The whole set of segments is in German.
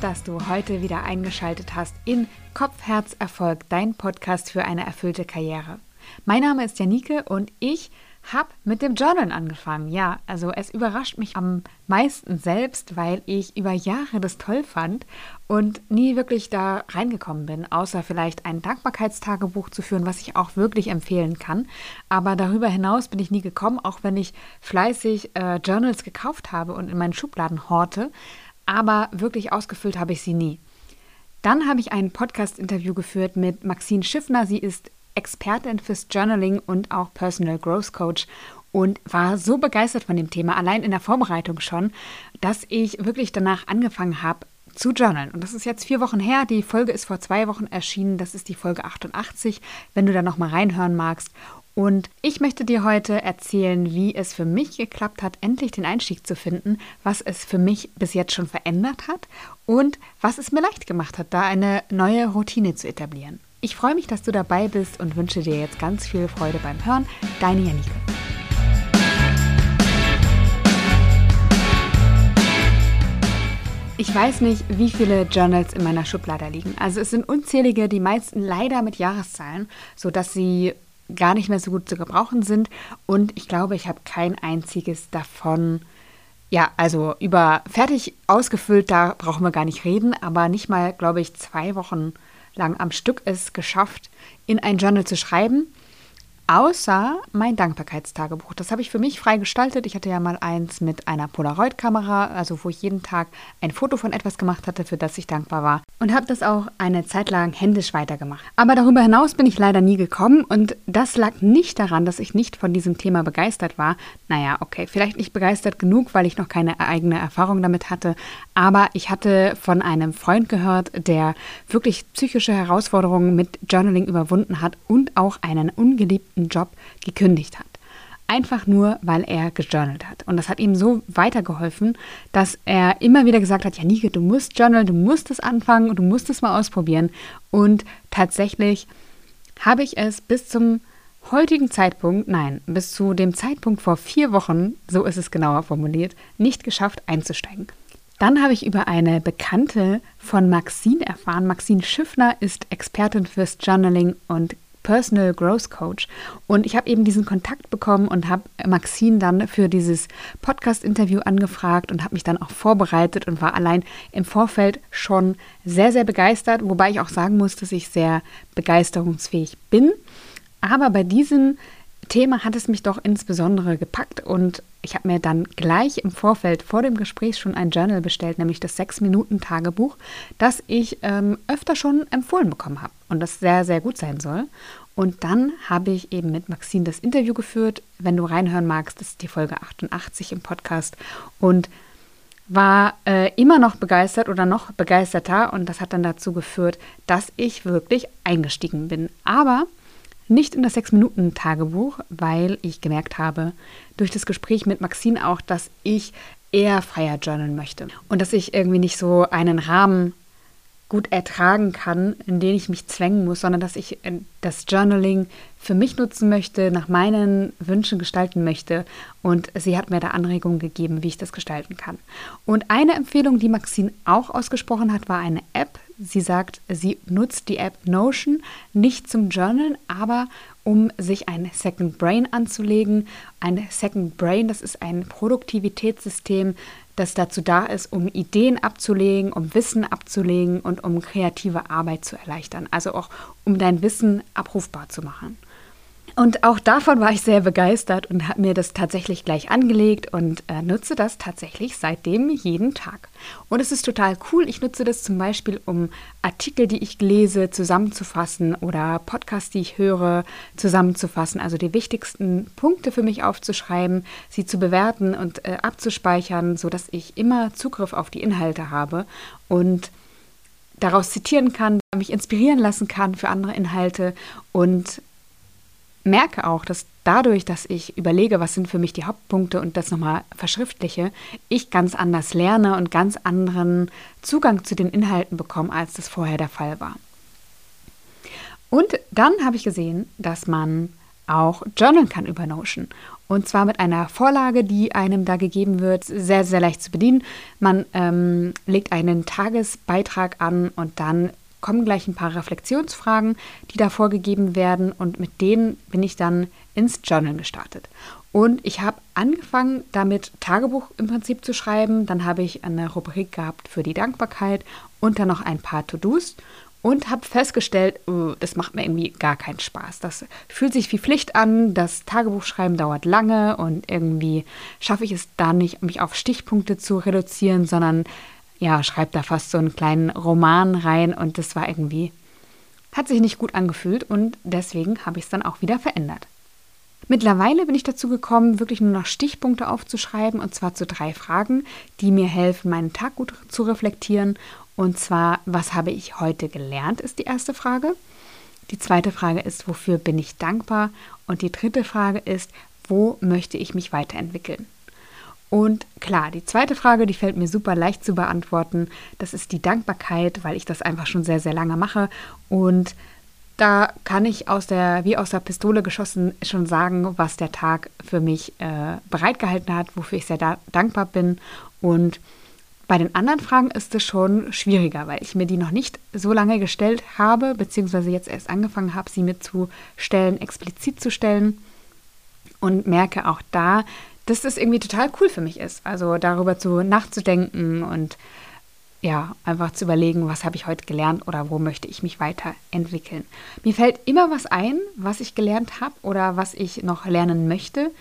Dass du heute wieder eingeschaltet hast in Kopf, Herz, Erfolg, dein Podcast für eine erfüllte Karriere. Mein Name ist Janike und ich habe mit dem Journal angefangen. Ja, also es überrascht mich am meisten selbst, weil ich über Jahre das toll fand und nie wirklich da reingekommen bin, außer vielleicht ein Dankbarkeitstagebuch zu führen, was ich auch wirklich empfehlen kann. Aber darüber hinaus bin ich nie gekommen, auch wenn ich fleißig äh, Journals gekauft habe und in meinen Schubladen horte. Aber wirklich ausgefüllt habe ich sie nie. Dann habe ich ein Podcast-Interview geführt mit Maxine Schiffner. Sie ist Expertin fürs Journaling und auch Personal Growth Coach und war so begeistert von dem Thema, allein in der Vorbereitung schon, dass ich wirklich danach angefangen habe zu journalen. Und das ist jetzt vier Wochen her. Die Folge ist vor zwei Wochen erschienen. Das ist die Folge 88, wenn du da nochmal reinhören magst. Und ich möchte dir heute erzählen, wie es für mich geklappt hat, endlich den Einstieg zu finden, was es für mich bis jetzt schon verändert hat und was es mir leicht gemacht hat, da eine neue Routine zu etablieren. Ich freue mich, dass du dabei bist und wünsche dir jetzt ganz viel Freude beim Hören. Deine Janike. Ich weiß nicht, wie viele Journals in meiner Schublade liegen. Also es sind unzählige, die meisten leider mit Jahreszahlen, sodass sie gar nicht mehr so gut zu gebrauchen sind. Und ich glaube, ich habe kein einziges davon. Ja, also über fertig ausgefüllt, da brauchen wir gar nicht reden, aber nicht mal, glaube ich, zwei Wochen lang am Stück es geschafft, in ein Journal zu schreiben. Außer mein Dankbarkeitstagebuch. Das habe ich für mich frei gestaltet. Ich hatte ja mal eins mit einer Polaroid-Kamera, also wo ich jeden Tag ein Foto von etwas gemacht hatte, für das ich dankbar war. Und habe das auch eine Zeit lang händisch weitergemacht. Aber darüber hinaus bin ich leider nie gekommen und das lag nicht daran, dass ich nicht von diesem Thema begeistert war. Naja, okay, vielleicht nicht begeistert genug, weil ich noch keine eigene Erfahrung damit hatte. Aber ich hatte von einem Freund gehört, der wirklich psychische Herausforderungen mit Journaling überwunden hat und auch einen ungeliebten geliebten Job gekündigt hat. Einfach nur, weil er gejournalt hat. Und das hat ihm so weitergeholfen, dass er immer wieder gesagt hat, ja Nike, du musst journalen, du musst es anfangen, du musst es mal ausprobieren. Und tatsächlich habe ich es bis zum heutigen Zeitpunkt, nein, bis zu dem Zeitpunkt vor vier Wochen, so ist es genauer formuliert, nicht geschafft einzusteigen. Dann habe ich über eine Bekannte von Maxine erfahren. Maxine Schiffner ist Expertin fürs Journaling und Personal Growth Coach. Und ich habe eben diesen Kontakt bekommen und habe Maxine dann für dieses Podcast-Interview angefragt und habe mich dann auch vorbereitet und war allein im Vorfeld schon sehr, sehr begeistert, wobei ich auch sagen muss, dass ich sehr begeisterungsfähig bin. Aber bei diesem Thema hat es mich doch insbesondere gepackt und ich habe mir dann gleich im Vorfeld vor dem Gespräch schon ein Journal bestellt, nämlich das 6-Minuten-Tagebuch, das ich ähm, öfter schon empfohlen bekommen habe und das sehr, sehr gut sein soll. Und dann habe ich eben mit Maxine das Interview geführt. Wenn du reinhören magst, ist die Folge 88 im Podcast. Und war äh, immer noch begeistert oder noch begeisterter. Und das hat dann dazu geführt, dass ich wirklich eingestiegen bin. Aber nicht in das Sechs-Minuten-Tagebuch, weil ich gemerkt habe, durch das Gespräch mit Maxine auch, dass ich eher freier journalen möchte. Und dass ich irgendwie nicht so einen Rahmen gut ertragen kann, in den ich mich zwängen muss, sondern dass ich äh, das Journaling für mich nutzen möchte, nach meinen Wünschen gestalten möchte. Und sie hat mir da Anregungen gegeben, wie ich das gestalten kann. Und eine Empfehlung, die Maxine auch ausgesprochen hat, war eine App. Sie sagt, sie nutzt die App Notion nicht zum Journalen, aber um sich ein Second Brain anzulegen. Ein Second Brain, das ist ein Produktivitätssystem, das dazu da ist, um Ideen abzulegen, um Wissen abzulegen und um kreative Arbeit zu erleichtern. Also auch um dein Wissen abrufbar zu machen. Und auch davon war ich sehr begeistert und habe mir das tatsächlich gleich angelegt und äh, nutze das tatsächlich seitdem jeden Tag. Und es ist total cool. Ich nutze das zum Beispiel, um Artikel, die ich lese, zusammenzufassen oder Podcasts, die ich höre, zusammenzufassen. Also die wichtigsten Punkte für mich aufzuschreiben, sie zu bewerten und äh, abzuspeichern, sodass ich immer Zugriff auf die Inhalte habe und daraus zitieren kann, mich inspirieren lassen kann für andere Inhalte und merke auch, dass dadurch, dass ich überlege, was sind für mich die Hauptpunkte und das nochmal verschriftliche, ich ganz anders lerne und ganz anderen Zugang zu den Inhalten bekomme, als das vorher der Fall war. Und dann habe ich gesehen, dass man auch journalen kann über Notion. Und zwar mit einer Vorlage, die einem da gegeben wird, sehr, sehr leicht zu bedienen. Man ähm, legt einen Tagesbeitrag an und dann kommen gleich ein paar Reflexionsfragen, die da vorgegeben werden und mit denen bin ich dann ins Journal gestartet. Und ich habe angefangen, damit Tagebuch im Prinzip zu schreiben. Dann habe ich eine Rubrik gehabt für die Dankbarkeit und dann noch ein paar To-Dos und habe festgestellt, oh, das macht mir irgendwie gar keinen Spaß. Das fühlt sich wie Pflicht an, das Tagebuchschreiben dauert lange und irgendwie schaffe ich es da nicht, mich auf Stichpunkte zu reduzieren, sondern ja, schreibe da fast so einen kleinen Roman rein und das war irgendwie, hat sich nicht gut angefühlt und deswegen habe ich es dann auch wieder verändert. Mittlerweile bin ich dazu gekommen, wirklich nur noch Stichpunkte aufzuschreiben und zwar zu drei Fragen, die mir helfen, meinen Tag gut zu reflektieren. Und zwar, was habe ich heute gelernt, ist die erste Frage. Die zweite Frage ist, wofür bin ich dankbar? Und die dritte Frage ist, wo möchte ich mich weiterentwickeln? Und klar, die zweite Frage, die fällt mir super leicht zu beantworten. Das ist die Dankbarkeit, weil ich das einfach schon sehr, sehr lange mache. Und da kann ich aus der, wie aus der Pistole geschossen, schon sagen, was der Tag für mich äh, bereitgehalten hat, wofür ich sehr da dankbar bin. Und bei den anderen Fragen ist es schon schwieriger, weil ich mir die noch nicht so lange gestellt habe, beziehungsweise jetzt erst angefangen habe, sie mir zu stellen, explizit zu stellen. Und merke auch da, dass das irgendwie total cool für mich ist. Also darüber zu nachzudenken und ja, einfach zu überlegen, was habe ich heute gelernt oder wo möchte ich mich weiterentwickeln. Mir fällt immer was ein, was ich gelernt habe oder was ich noch lernen möchte,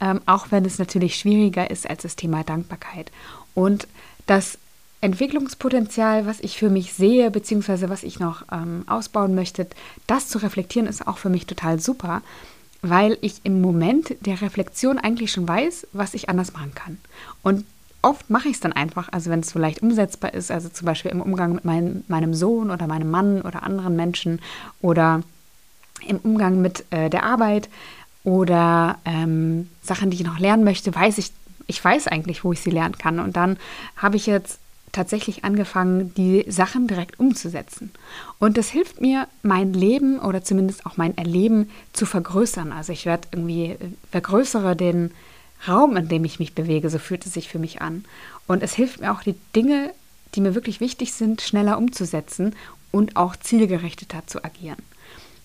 ähm, auch wenn es natürlich schwieriger ist als das Thema Dankbarkeit. Und das Entwicklungspotenzial, was ich für mich sehe, beziehungsweise was ich noch ähm, ausbauen möchte, das zu reflektieren, ist auch für mich total super, weil ich im Moment der Reflexion eigentlich schon weiß, was ich anders machen kann. Und oft mache ich es dann einfach, also wenn es so leicht umsetzbar ist, also zum Beispiel im Umgang mit mein, meinem Sohn oder meinem Mann oder anderen Menschen oder im Umgang mit äh, der Arbeit oder ähm, Sachen, die ich noch lernen möchte, weiß ich, ich weiß eigentlich, wo ich sie lernen kann. Und dann habe ich jetzt tatsächlich angefangen, die Sachen direkt umzusetzen. Und das hilft mir, mein Leben oder zumindest auch mein Erleben zu vergrößern. Also ich werde irgendwie, äh, vergrößere den, Raum, in dem ich mich bewege, so fühlt es sich für mich an. Und es hilft mir auch, die Dinge, die mir wirklich wichtig sind, schneller umzusetzen und auch zielgerichteter zu agieren.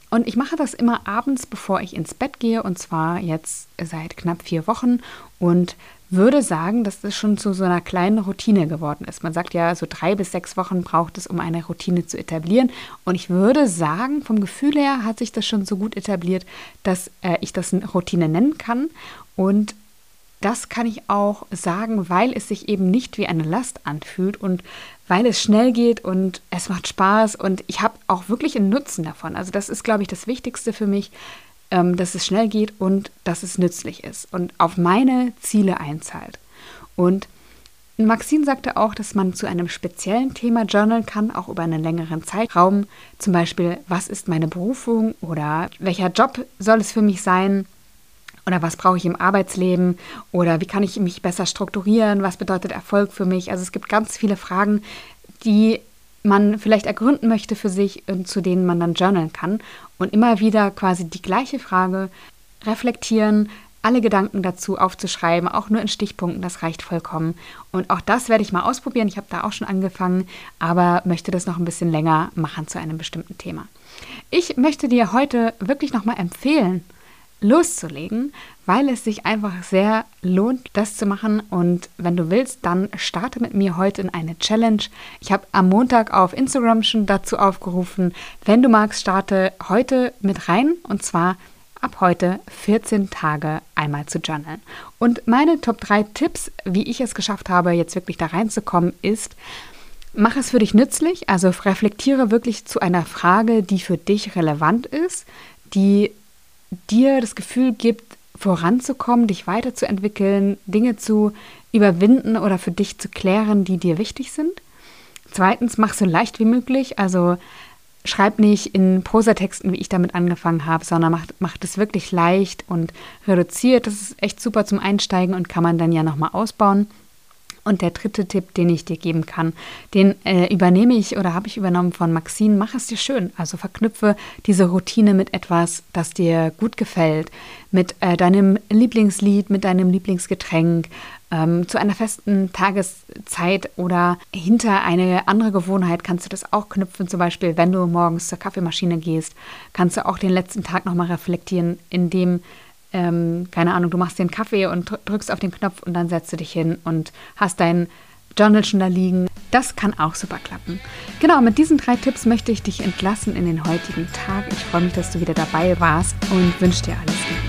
Und ich mache das immer abends, bevor ich ins Bett gehe, und zwar jetzt seit knapp vier Wochen und würde sagen, dass das schon zu so einer kleinen Routine geworden ist. Man sagt ja, so drei bis sechs Wochen braucht es, um eine Routine zu etablieren. Und ich würde sagen, vom Gefühl her hat sich das schon so gut etabliert, dass äh, ich das eine Routine nennen kann. Und das kann ich auch sagen, weil es sich eben nicht wie eine Last anfühlt und weil es schnell geht und es macht Spaß und ich habe auch wirklich einen Nutzen davon. Also das ist, glaube ich, das Wichtigste für mich, ähm, dass es schnell geht und dass es nützlich ist und auf meine Ziele einzahlt. Und Maxine sagte auch, dass man zu einem speziellen Thema journalen kann, auch über einen längeren Zeitraum. Zum Beispiel, was ist meine Berufung oder welcher Job soll es für mich sein? Oder was brauche ich im Arbeitsleben? Oder wie kann ich mich besser strukturieren? Was bedeutet Erfolg für mich? Also es gibt ganz viele Fragen, die man vielleicht ergründen möchte für sich und zu denen man dann journalen kann. Und immer wieder quasi die gleiche Frage reflektieren, alle Gedanken dazu aufzuschreiben, auch nur in Stichpunkten, das reicht vollkommen. Und auch das werde ich mal ausprobieren. Ich habe da auch schon angefangen, aber möchte das noch ein bisschen länger machen zu einem bestimmten Thema. Ich möchte dir heute wirklich nochmal empfehlen, loszulegen, weil es sich einfach sehr lohnt, das zu machen. Und wenn du willst, dann starte mit mir heute in eine Challenge. Ich habe am Montag auf Instagram schon dazu aufgerufen. Wenn du magst, starte heute mit rein und zwar ab heute 14 Tage einmal zu journalen. Und meine Top 3 Tipps, wie ich es geschafft habe, jetzt wirklich da reinzukommen, ist, Mach es für dich nützlich, also reflektiere wirklich zu einer Frage, die für dich relevant ist, die dir das Gefühl gibt, voranzukommen, dich weiterzuentwickeln, Dinge zu überwinden oder für dich zu klären, die dir wichtig sind. Zweitens, mach so leicht wie möglich. Also schreib nicht in Prosatexten, wie ich damit angefangen habe, sondern mach, mach das wirklich leicht und reduziert. Das ist echt super zum Einsteigen und kann man dann ja nochmal ausbauen. Und der dritte Tipp, den ich dir geben kann, den äh, übernehme ich oder habe ich übernommen von Maxine, mach es dir schön. Also verknüpfe diese Routine mit etwas, das dir gut gefällt, mit äh, deinem Lieblingslied, mit deinem Lieblingsgetränk, ähm, zu einer festen Tageszeit oder hinter eine andere Gewohnheit kannst du das auch knüpfen. Zum Beispiel, wenn du morgens zur Kaffeemaschine gehst, kannst du auch den letzten Tag nochmal reflektieren, indem ähm, keine Ahnung, du machst einen Kaffee und drückst auf den Knopf und dann setzt du dich hin und hast dein Journal schon da liegen. Das kann auch super klappen. Genau, mit diesen drei Tipps möchte ich dich entlassen in den heutigen Tag. Ich freue mich, dass du wieder dabei warst und wünsche dir alles Liebe.